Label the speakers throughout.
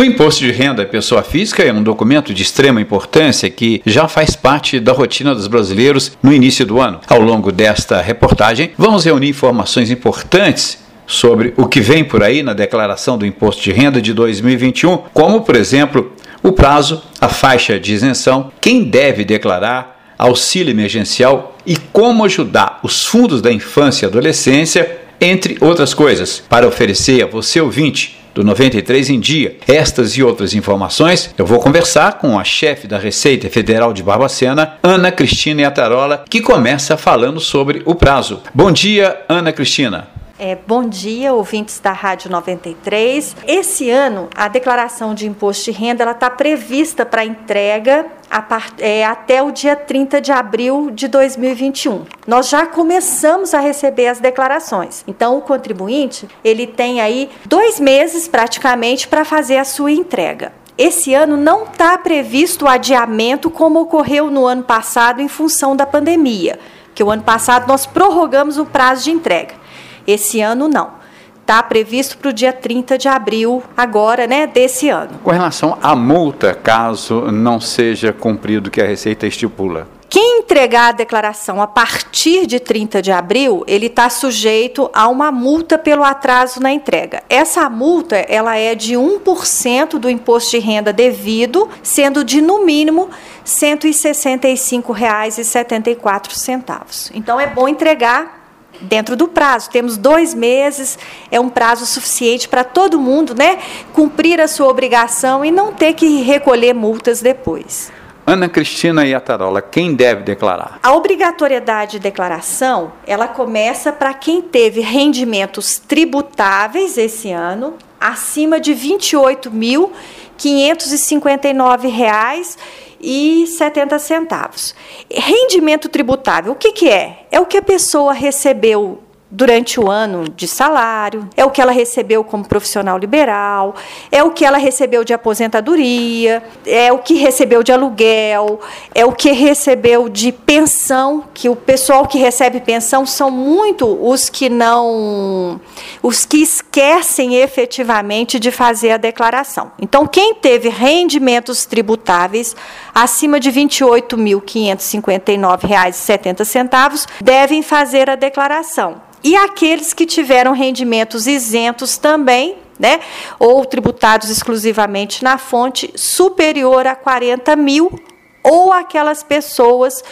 Speaker 1: O imposto de renda pessoa física é um documento de extrema importância que já faz parte da rotina dos brasileiros no início do ano. Ao longo desta reportagem, vamos reunir informações importantes sobre o que vem por aí na declaração do imposto de renda de 2021, como, por exemplo, o prazo, a faixa de isenção, quem deve declarar, auxílio emergencial e como ajudar os fundos da infância e adolescência, entre outras coisas, para oferecer a você ouvinte do 93 em dia. Estas e outras informações eu vou conversar com a chefe da Receita Federal de Barbacena, Ana Cristina Iatarola, que começa falando sobre o prazo. Bom dia, Ana Cristina.
Speaker 2: É, bom dia, ouvintes da Rádio 93. Esse ano, a declaração de imposto de renda está prevista para entrega part... é, até o dia 30 de abril de 2021. Nós já começamos a receber as declarações. Então, o contribuinte ele tem aí dois meses praticamente para fazer a sua entrega. Esse ano não está previsto o adiamento como ocorreu no ano passado em função da pandemia, que o ano passado nós prorrogamos o prazo de entrega. Esse ano não. Está previsto para o dia 30 de abril, agora, né, desse ano.
Speaker 1: Com relação à multa, caso não seja cumprido o que a Receita estipula.
Speaker 2: Quem entregar a declaração a partir de 30 de abril, ele está sujeito a uma multa pelo atraso na entrega. Essa multa ela é de 1% do imposto de renda devido, sendo de no mínimo R$ 165,74. Então é bom entregar dentro do prazo. Temos dois meses, é um prazo suficiente para todo mundo né, cumprir a sua obrigação e não ter que recolher multas depois.
Speaker 1: Ana Cristina Iatarola, quem deve declarar?
Speaker 2: A obrigatoriedade de declaração, ela começa para quem teve rendimentos tributáveis esse ano acima de R$ 28.559,00 e 70 centavos. Rendimento tributável, o que, que é? É o que a pessoa recebeu durante o ano de salário, é o que ela recebeu como profissional liberal, é o que ela recebeu de aposentadoria, é o que recebeu de aluguel, é o que recebeu de pensão, que o pessoal que recebe pensão são muito os que não os que esquecem efetivamente de fazer a declaração. Então, quem teve rendimentos tributáveis acima de R$ 28.559,70 devem fazer a declaração e aqueles que tiveram rendimentos isentos também, né, ou tributados exclusivamente na fonte, superior a 40 mil, ou aquelas pessoas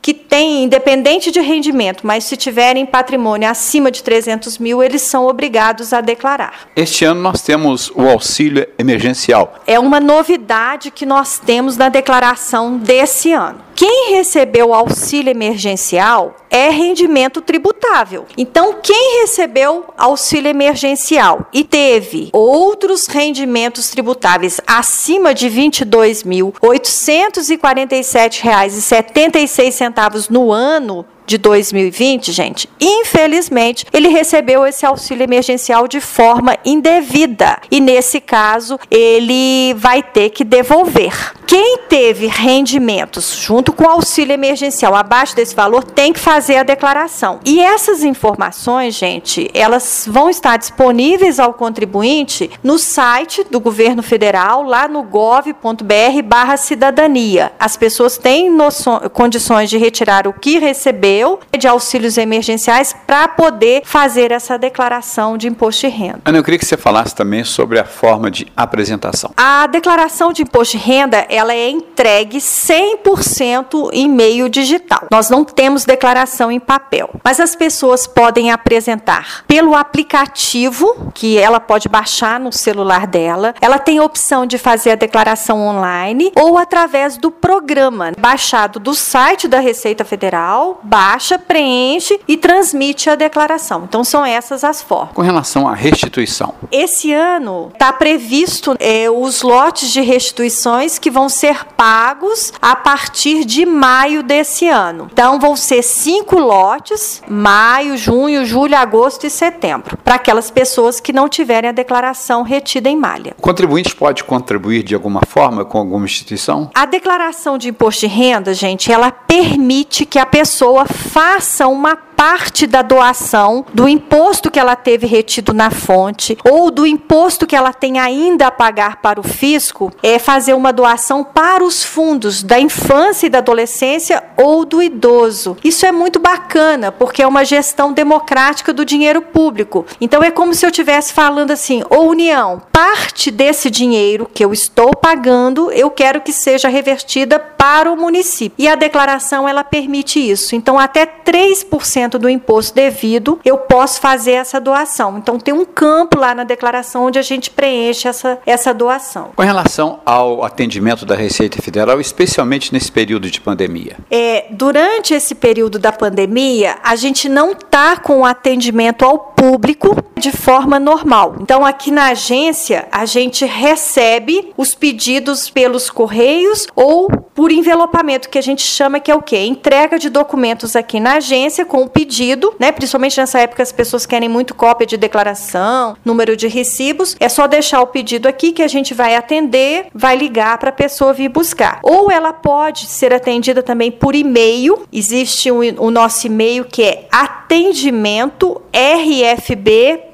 Speaker 2: que têm, independente de rendimento, mas se tiverem patrimônio acima de 300 mil, eles são obrigados a declarar.
Speaker 1: Este ano nós temos o auxílio emergencial.
Speaker 2: É uma novidade que nós temos na declaração desse ano. Quem recebeu auxílio emergencial é rendimento tributável. Então, quem recebeu auxílio emergencial e teve outros rendimentos tributáveis acima de R$ 22.847,76 no ano de 2020, gente, infelizmente, ele recebeu esse auxílio emergencial de forma indevida. E nesse caso, ele vai ter que devolver. Quem teve rendimentos junto com o auxílio emergencial abaixo desse valor tem que fazer a declaração. E essas informações, gente, elas vão estar disponíveis ao contribuinte no site do governo federal, lá no gov.br/cidadania. As pessoas têm noção, condições de retirar o que receber recebeu de auxílios emergenciais para poder fazer essa declaração de imposto de renda.
Speaker 1: Ana, eu queria que você falasse também sobre a forma de apresentação.
Speaker 2: A declaração de imposto de renda, ela é entregue 100% em meio digital. Nós não temos declaração em papel, mas as pessoas podem apresentar pelo aplicativo que ela pode baixar no celular dela. Ela tem a opção de fazer a declaração online ou através do programa baixado do site da Receita Federal, baixa, preenche e transmite a declaração. Então são essas as formas.
Speaker 1: Com relação à restituição.
Speaker 2: Esse ano está previsto é, os lotes de restituições que vão ser pagos a partir de maio desse ano. Então vão ser cinco lotes: maio, junho, julho, agosto e setembro, para aquelas pessoas que não tiverem a declaração retida em malha.
Speaker 1: O contribuinte pode contribuir de alguma forma com alguma instituição?
Speaker 2: A declaração de imposto de renda, gente, ela permite que a pessoa faça uma parte da doação, do imposto que ela teve retido na fonte ou do imposto que ela tem ainda a pagar para o fisco, é fazer uma doação para os fundos da infância e da adolescência ou do idoso. Isso é muito bacana, porque é uma gestão democrática do dinheiro público. Então é como se eu estivesse falando assim: "Ô União, parte desse dinheiro que eu estou pagando, eu quero que seja revertida para o município". E a declaração ela permite isso. Então até 3% do imposto devido, eu posso fazer essa doação. Então tem um campo lá na declaração onde a gente preenche essa essa doação.
Speaker 1: Com relação ao atendimento da Receita Federal, especialmente nesse período de pandemia?
Speaker 2: É, durante esse período da pandemia, a gente não está com o atendimento ao público de forma normal. Então, aqui na agência, a gente recebe os pedidos pelos correios ou por envelopamento, que a gente chama que é o quê? Entrega de documentos aqui na agência com o pedido, né? Principalmente nessa época as pessoas querem muito cópia de declaração, número de recibos. É só deixar o pedido aqui que a gente vai atender, vai ligar para a pessoa vir buscar. Ou ela pode ser atendida também por e-mail. Existe o, o nosso e-mail que é atendimento rfb.06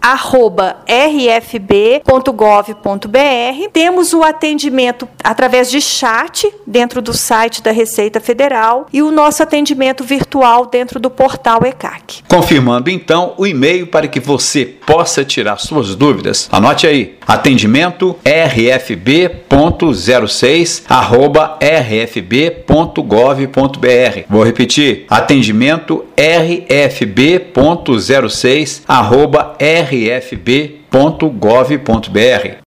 Speaker 2: arroba rfb.gov.br. Temos o atendimento através de chat dentro do site da Receita Federal e o nosso atendimento virtual dentro do portal ECAC.
Speaker 1: Confirmando então o e-mail para que você possa tirar suas dúvidas. Anote aí: atendimento rfb.06 arroba rfb.gov.br. Vou repetir: atendimento rfb.06 arroba rfb.gov.br.